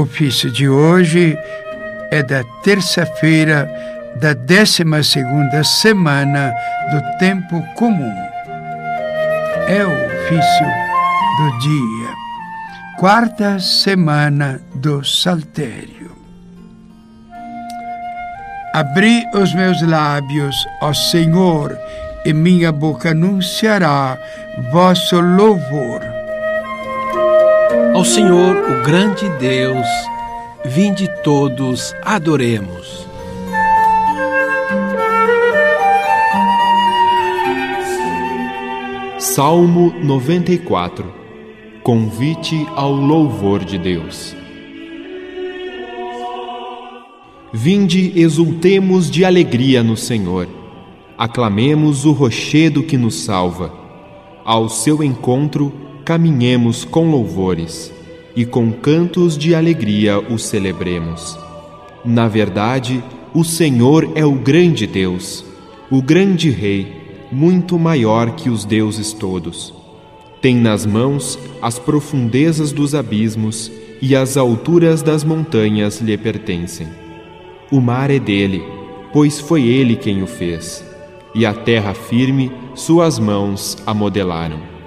ofício de hoje é da terça-feira da 12 segunda semana do tempo comum. É o ofício do dia, quarta semana do Saltério. Abri os meus lábios, ó Senhor, e minha boca anunciará vosso louvor. Ao Senhor, o grande Deus, vinde todos, adoremos. Salmo 94 Convite ao louvor de Deus. Vinde, exultemos de alegria no Senhor. Aclamemos o rochedo que nos salva. Ao seu encontro, caminhemos com louvores e com cantos de alegria o celebremos. Na verdade, o Senhor é o grande Deus, o grande Rei, muito maior que os deuses todos. Tem nas mãos as profundezas dos abismos e as alturas das montanhas lhe pertencem. O mar é dele, pois foi ele quem o fez, e a terra firme suas mãos a modelaram.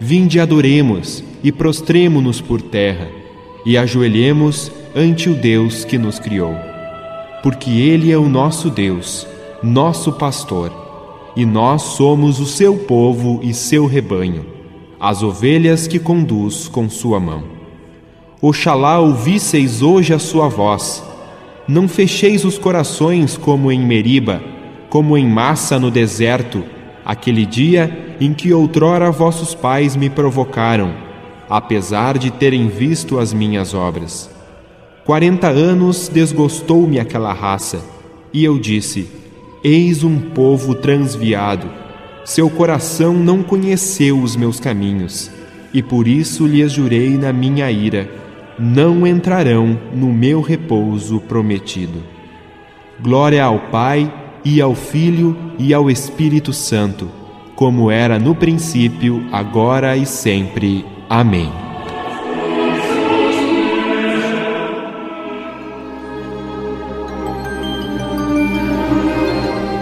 Vinde adoremos e prostremo-nos por terra, e ajoelhemos ante o Deus que nos criou. Porque Ele é o nosso Deus, nosso pastor, e nós somos o seu povo e seu rebanho, as ovelhas que conduz com sua mão. Oxalá ouvisseis hoje a sua voz, não fecheis os corações como em Meriba, como em massa no deserto, aquele dia em que outrora vossos pais me provocaram, apesar de terem visto as minhas obras. Quarenta anos desgostou-me aquela raça, e eu disse: Eis um povo transviado. Seu coração não conheceu os meus caminhos, e por isso lhes jurei na minha ira: não entrarão no meu repouso prometido. Glória ao Pai, e ao Filho, e ao Espírito Santo como era no princípio, agora e sempre. Amém.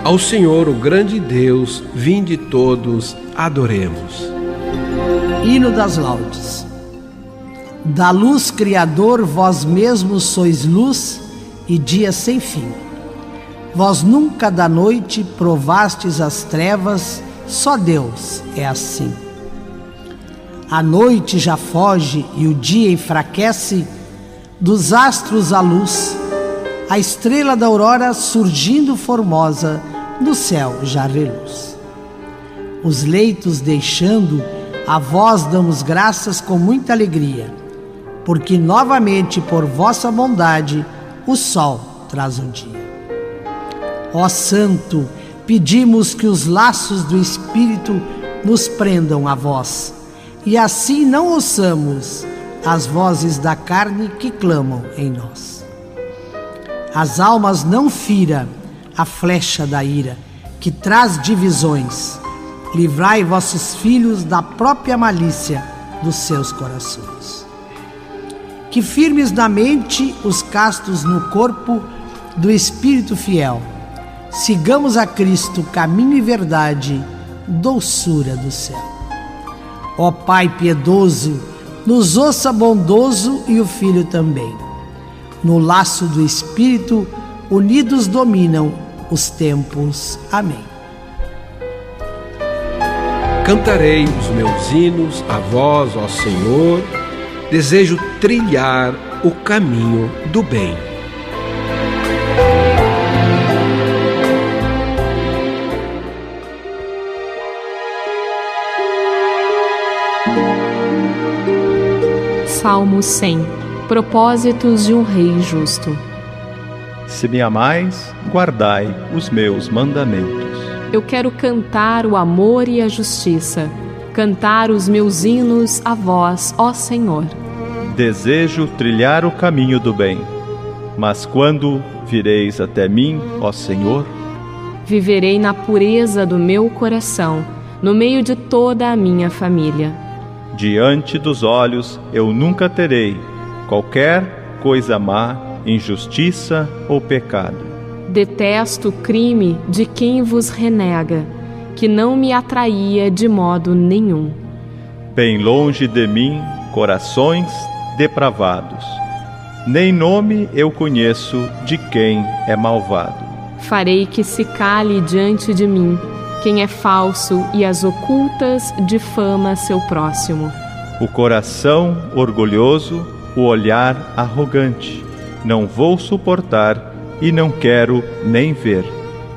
Ao Senhor, o grande Deus, vinde todos, adoremos. Hino das Laudes. Da luz Criador, vós mesmos sois luz e dia sem fim. Vós nunca da noite provastes as trevas só Deus é assim. A noite já foge e o dia enfraquece, dos astros a luz, a estrela da aurora surgindo formosa, do céu já reluz. Os leitos deixando, a vós damos graças com muita alegria, porque novamente por vossa bondade o sol traz o dia. Ó Santo, pedimos que os laços do Espírito nos prendam a vós, e assim não ouçamos as vozes da carne que clamam em nós. As almas não fira a flecha da ira, que traz divisões. Livrai vossos filhos da própria malícia dos seus corações. Que firmes na mente os castos no corpo do Espírito fiel Sigamos a Cristo, caminho e verdade, doçura do céu. Ó Pai piedoso, nos ouça bondoso e o Filho também. No laço do Espírito, unidos dominam os tempos. Amém. Cantarei os meus hinos a vós, ó Senhor, desejo trilhar o caminho do bem. Salmo 100 Propósitos de um Rei Justo. Se me amais, guardai os meus mandamentos. Eu quero cantar o amor e a justiça, cantar os meus hinos a vós, ó Senhor. Desejo trilhar o caminho do bem, mas quando vireis até mim, ó Senhor? Viverei na pureza do meu coração, no meio de toda a minha família Diante dos olhos eu nunca terei qualquer coisa má, injustiça ou pecado. Detesto o crime de quem vos renega, que não me atraía de modo nenhum. Bem longe de mim, corações depravados. Nem nome eu conheço de quem é malvado. Farei que se cale diante de mim quem é falso e as ocultas difama seu próximo. O coração orgulhoso, o olhar arrogante. Não vou suportar e não quero nem ver.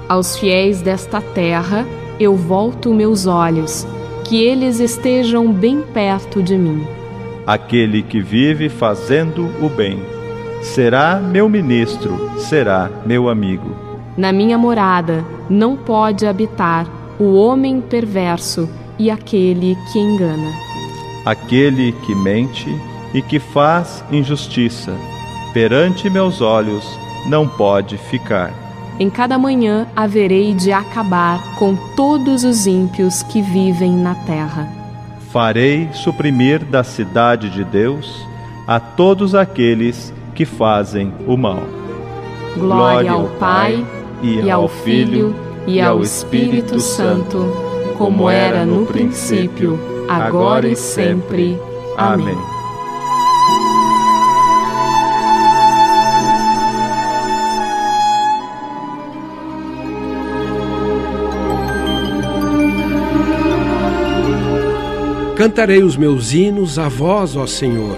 Aos fiéis desta terra eu volto meus olhos, que eles estejam bem perto de mim. Aquele que vive fazendo o bem será meu ministro, será meu amigo. Na minha morada não pode habitar o homem perverso e aquele que engana. Aquele que mente e que faz injustiça, perante meus olhos não pode ficar. Em cada manhã haverei de acabar com todos os ímpios que vivem na terra. Farei suprimir da cidade de Deus a todos aqueles que fazem o mal. Glória ao Pai e ao Filho e ao Espírito Santo, como era no princípio, agora e sempre. Amém. Cantarei os meus hinos a vós, ó Senhor.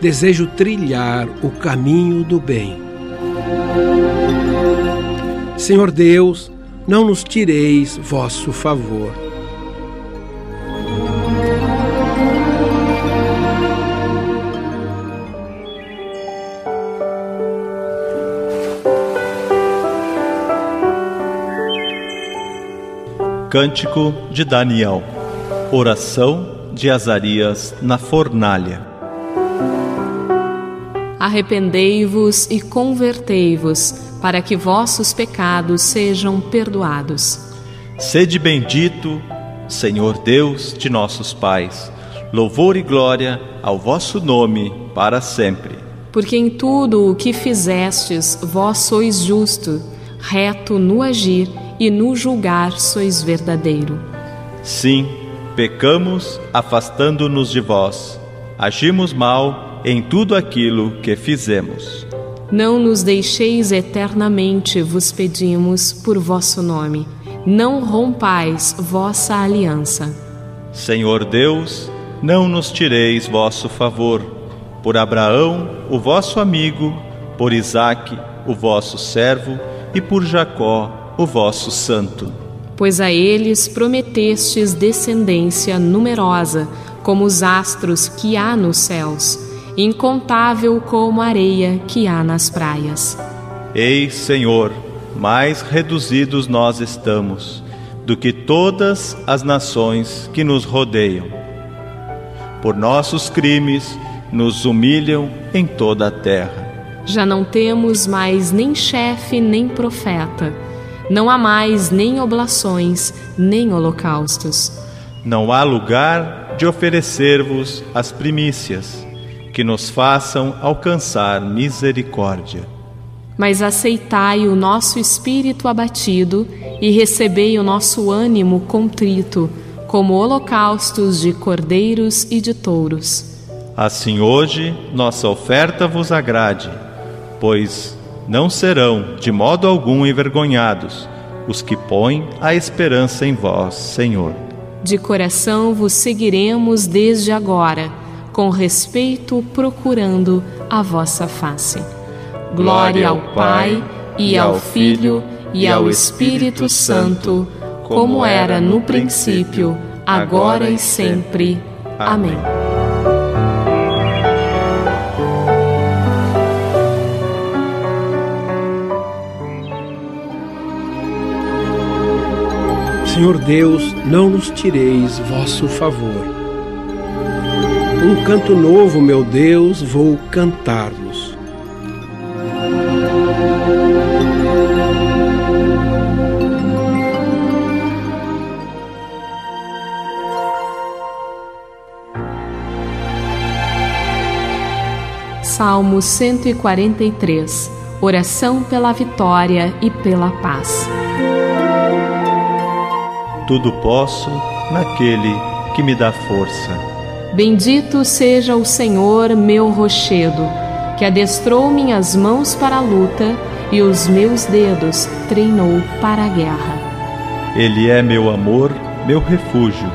Desejo trilhar o caminho do bem. Senhor Deus, não nos tireis vosso favor. Cântico de Daniel Oração de Azarias na fornalha. Arrependei-vos e convertei-vos, para que vossos pecados sejam perdoados. Sede bendito, Senhor Deus de nossos pais, louvor e glória ao vosso nome para sempre. Porque em tudo o que fizestes, vós sois justo, reto no agir e no julgar sois verdadeiro. Sim, pecamos afastando-nos de vós, agimos mal em tudo aquilo que fizemos. Não nos deixeis eternamente, vos pedimos, por vosso nome. Não rompais vossa aliança. Senhor Deus, não nos tireis vosso favor. Por Abraão, o vosso amigo, por Isaque, o vosso servo, e por Jacó, o vosso santo pois a eles prometestes descendência numerosa, como os astros que há nos céus, incontável como a areia que há nas praias. Ei, Senhor, mais reduzidos nós estamos do que todas as nações que nos rodeiam. Por nossos crimes nos humilham em toda a terra. Já não temos mais nem chefe nem profeta não há mais nem oblações, nem holocaustos. Não há lugar de oferecer-vos as primícias, que nos façam alcançar misericórdia. Mas aceitai o nosso espírito abatido e recebei o nosso ânimo contrito, como holocaustos de cordeiros e de touros. Assim hoje nossa oferta vos agrade, pois não serão de modo algum envergonhados os que põem a esperança em vós, Senhor. De coração vos seguiremos desde agora, com respeito procurando a vossa face. Glória ao Pai, e ao Filho, e ao Espírito Santo, como era no princípio, agora e sempre. Amém. Senhor Deus, não nos tireis vosso favor. Um canto novo, meu Deus, vou cantar-vos. Salmo 143 Oração pela vitória e pela paz. Tudo posso naquele que me dá força. Bendito seja o Senhor, meu rochedo, que adestrou minhas mãos para a luta e os meus dedos treinou para a guerra. Ele é meu amor, meu refúgio,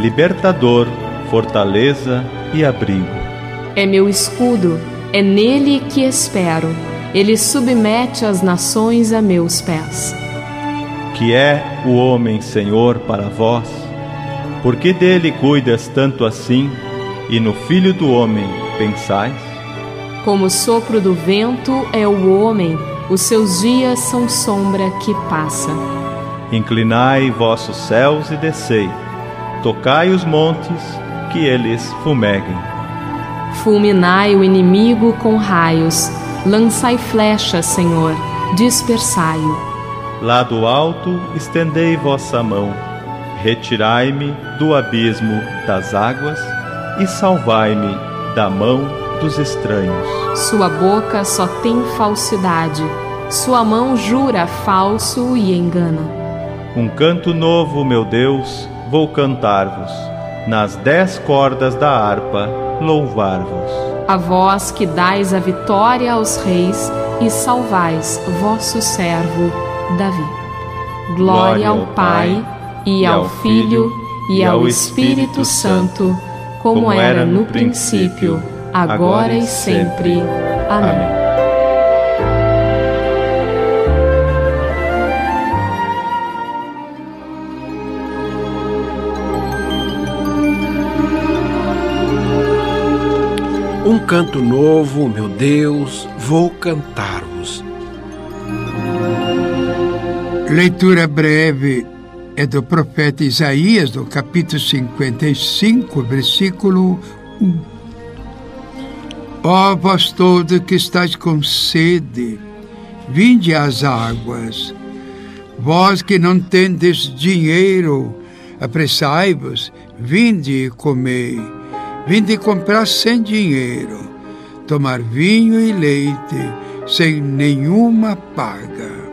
libertador, fortaleza e abrigo. É meu escudo, é nele que espero. Ele submete as nações a meus pés. Que é o homem, Senhor, para vós? Porque dele cuidas tanto assim, e no Filho do Homem pensais? Como o sopro do vento é o homem, os seus dias são sombra que passa. Inclinai vossos céus e descei, tocai os montes, que eles fumeguem. Fulminai o inimigo com raios, lançai flechas, Senhor, dispersai-o. Lá do alto estendei vossa mão, retirai-me do abismo das águas e salvai-me da mão dos estranhos. Sua boca só tem falsidade, sua mão jura falso e engana. Um canto novo, meu Deus, vou cantar-vos, nas dez cordas da harpa, louvar-vos. A vós que dais a vitória aos reis e salvais vosso servo Davi. Glória ao Pai, e ao Filho, e ao Espírito Santo, como era no princípio, agora e sempre. Amém. Um canto novo, meu Deus, vou cantar-vos. Leitura breve é do profeta Isaías, do capítulo 55, versículo 1. Ó vós todos que estáis com sede, vinde às águas. Vós que não tendes dinheiro, apressai-vos, vinde e comei. Vinde comprar sem dinheiro, tomar vinho e leite sem nenhuma paga.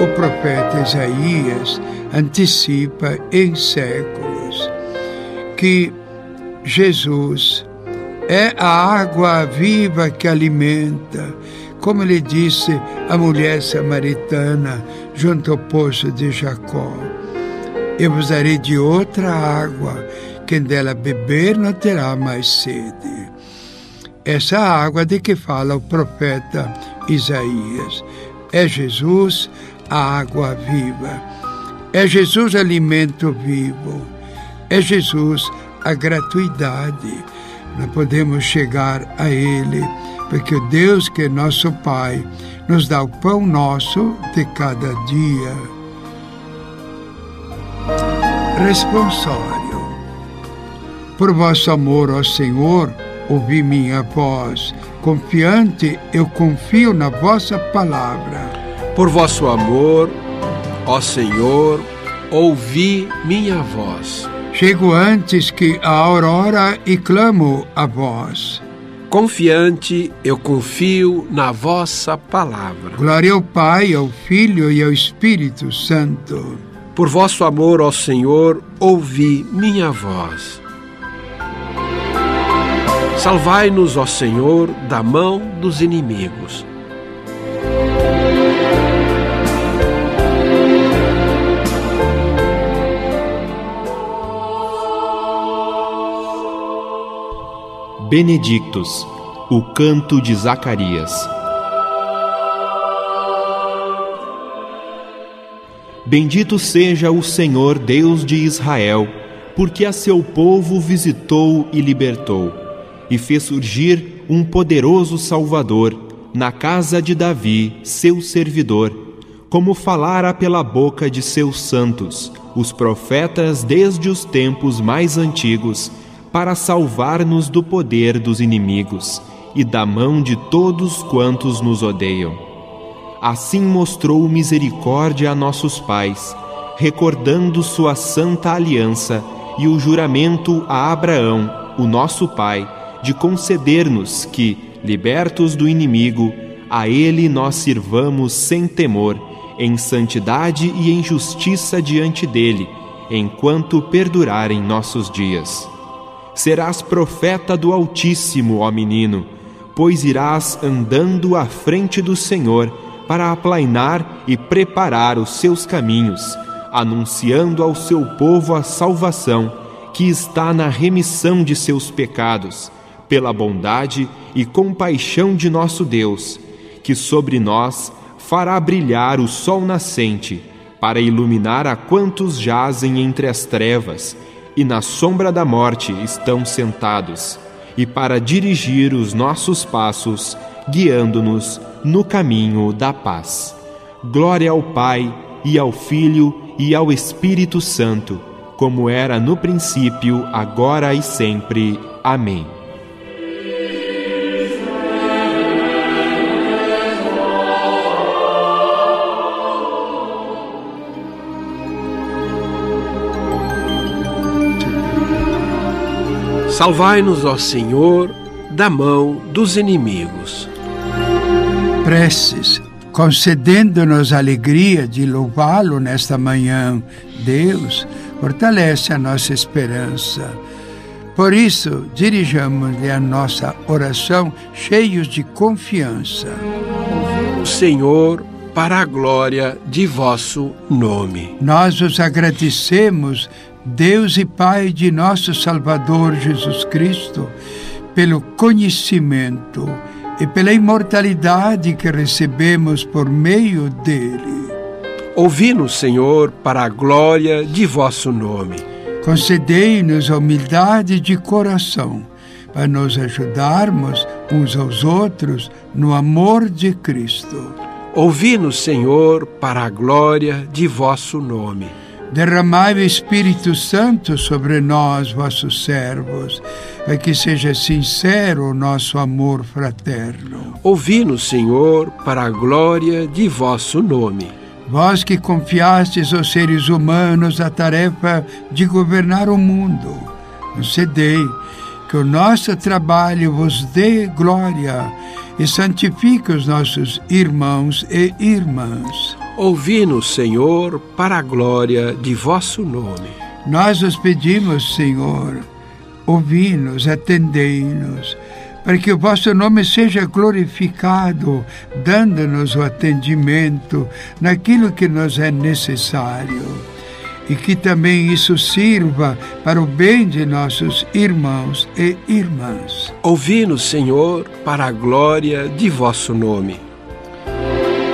O profeta Isaías antecipa em séculos que Jesus é a água viva que alimenta, como lhe disse a mulher samaritana junto ao poço de Jacó. Eu vos darei de outra água quem dela beber não terá mais sede. Essa água de que fala o profeta Isaías é Jesus, a água viva. É Jesus, alimento vivo. É Jesus, a gratuidade. Não podemos chegar a Ele, porque o Deus que é nosso Pai nos dá o pão nosso de cada dia. Responsório. Por vosso amor, ó Senhor, ouvi minha voz. Confiante, eu confio na vossa palavra. Por vosso amor, ó Senhor, ouvi minha voz. Chego antes que a aurora e clamo a vós. Confiante, eu confio na vossa palavra. Glória ao Pai, ao Filho e ao Espírito Santo. Por vosso amor, ó Senhor, ouvi minha voz. Salvai-nos, ó Senhor, da mão dos inimigos. Benedictus, o canto de Zacarias. Bendito seja o Senhor Deus de Israel, porque a seu povo visitou e libertou e fez surgir um poderoso Salvador na casa de Davi, seu servidor, como falara pela boca de seus santos, os profetas desde os tempos mais antigos, para salvar-nos do poder dos inimigos e da mão de todos quantos nos odeiam. Assim mostrou misericórdia a nossos pais, recordando sua santa aliança e o juramento a Abraão, o nosso pai, de conceder-nos que, libertos do inimigo, a Ele nós sirvamos sem temor, em santidade e em justiça diante dele, enquanto perdurarem nossos dias. Serás profeta do Altíssimo, ó menino, pois irás andando à frente do Senhor para aplainar e preparar os seus caminhos, anunciando ao seu povo a salvação que está na remissão de seus pecados, pela bondade e compaixão de nosso Deus, que sobre nós fará brilhar o sol nascente, para iluminar a quantos jazem entre as trevas e na sombra da morte estão sentados, e para dirigir os nossos passos, guiando-nos no caminho da paz. Glória ao Pai, e ao Filho, e ao Espírito Santo, como era no princípio, agora e sempre. Amém. Salvai-nos, ó Senhor, da mão dos inimigos. Preces, concedendo-nos a alegria de louvá-lo nesta manhã, Deus fortalece a nossa esperança. Por isso, dirijamos-lhe a nossa oração cheios de confiança. O Senhor, para a glória de vosso nome. Nós os agradecemos Deus e Pai de nosso Salvador Jesus Cristo, pelo conhecimento e pela imortalidade que recebemos por meio dele. Ouvi-nos, Senhor, para a glória de vosso nome. Concedei-nos a humildade de coração, para nos ajudarmos uns aos outros no amor de Cristo. Ouvi-nos, Senhor, para a glória de vosso nome Derramai o Espírito Santo sobre nós, vossos servos, para que seja sincero o nosso amor fraterno. Ouvi-nos, Senhor, para a glória de vosso nome. Vós que confiastes aos seres humanos a tarefa de governar o mundo, concedei que o nosso trabalho vos dê glória e santifique os nossos irmãos e irmãs Ouvi-nos, Senhor, para a glória de vosso nome. Nós os pedimos, Senhor, ouvi-nos, atendei-nos, para que o vosso nome seja glorificado, dando-nos o atendimento naquilo que nos é necessário. E que também isso sirva para o bem de nossos irmãos e irmãs. Ouvi-nos, Senhor, para a glória de vosso nome.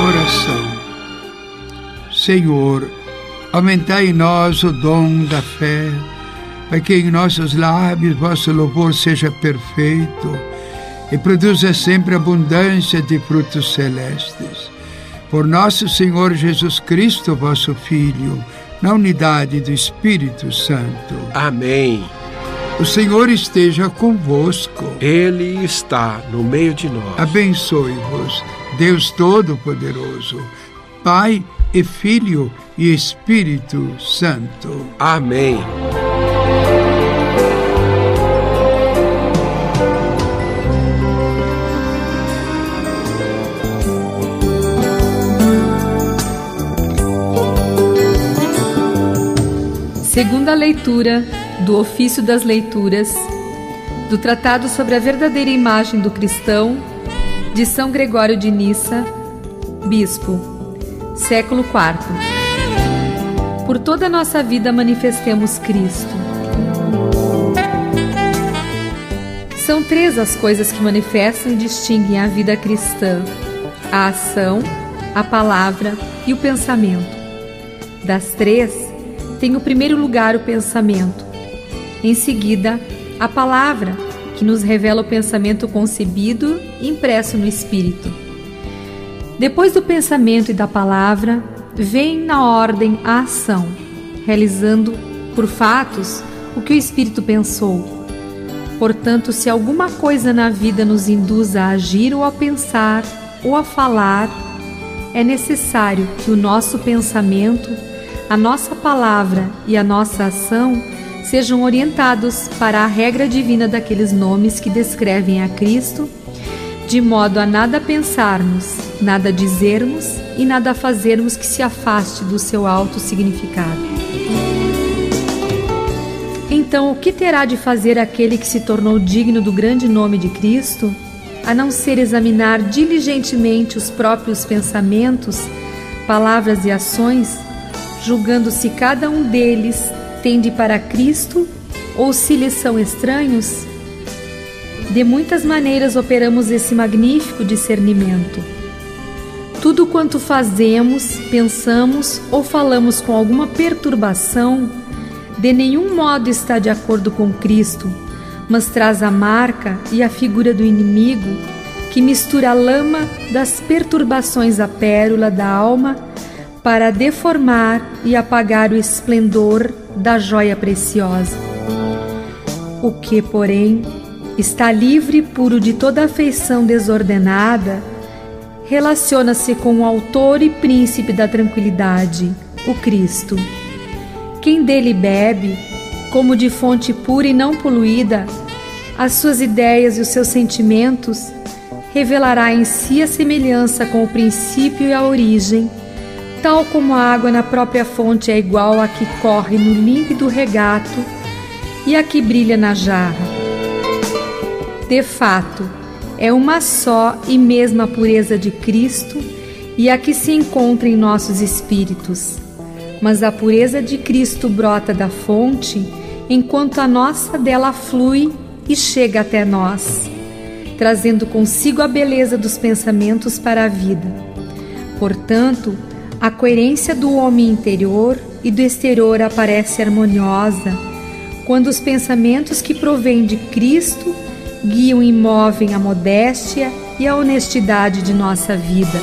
oração. Senhor, aumentai em nós o dom da fé, para que em nossos lábios vosso louvor seja perfeito e produza sempre abundância de frutos celestes. Por nosso Senhor Jesus Cristo, vosso Filho, na unidade do Espírito Santo. Amém. O Senhor esteja convosco. Ele está no meio de nós. Abençoe-vos Deus Todo-Poderoso, Pai e Filho e Espírito Santo. Amém. Segunda leitura do Ofício das Leituras do Tratado sobre a Verdadeira Imagem do Cristão de São Gregório de Nissa, Bispo, século IV. Por toda a nossa vida manifestemos Cristo. São três as coisas que manifestam e distinguem a vida cristã: a ação, a palavra e o pensamento. Das três, tem o primeiro lugar o pensamento, em seguida, a palavra, que nos revela o pensamento concebido e impresso no espírito. Depois do pensamento e da palavra, vem na ordem a ação, realizando por fatos o que o espírito pensou. Portanto, se alguma coisa na vida nos induz a agir ou a pensar ou a falar, é necessário que o nosso pensamento, a nossa palavra e a nossa ação sejam orientados para a regra divina daqueles nomes que descrevem a Cristo, de modo a nada pensarmos, nada dizermos e nada fazermos que se afaste do seu alto significado. Então, o que terá de fazer aquele que se tornou digno do grande nome de Cristo, a não ser examinar diligentemente os próprios pensamentos, palavras e ações, julgando se cada um deles tende para Cristo ou se lhes são estranhos? De muitas maneiras operamos esse magnífico discernimento. Tudo quanto fazemos, pensamos ou falamos com alguma perturbação, de nenhum modo está de acordo com Cristo, mas traz a marca e a figura do inimigo que mistura a lama das perturbações à pérola da alma para deformar e apagar o esplendor da joia preciosa. O que, porém, está livre e puro de toda afeição desordenada, relaciona-se com o autor e príncipe da tranquilidade, o Cristo. Quem dele bebe, como de fonte pura e não poluída, as suas ideias e os seus sentimentos, revelará em si a semelhança com o princípio e a origem Tal como a água na própria fonte é igual à que corre no límpido regato e a que brilha na jarra. De fato, é uma só e mesma pureza de Cristo e a que se encontra em nossos espíritos. Mas a pureza de Cristo brota da fonte, enquanto a nossa dela flui e chega até nós, trazendo consigo a beleza dos pensamentos para a vida. Portanto, a coerência do homem interior e do exterior aparece harmoniosa quando os pensamentos que provêm de Cristo guiam e movem a modéstia e a honestidade de nossa vida.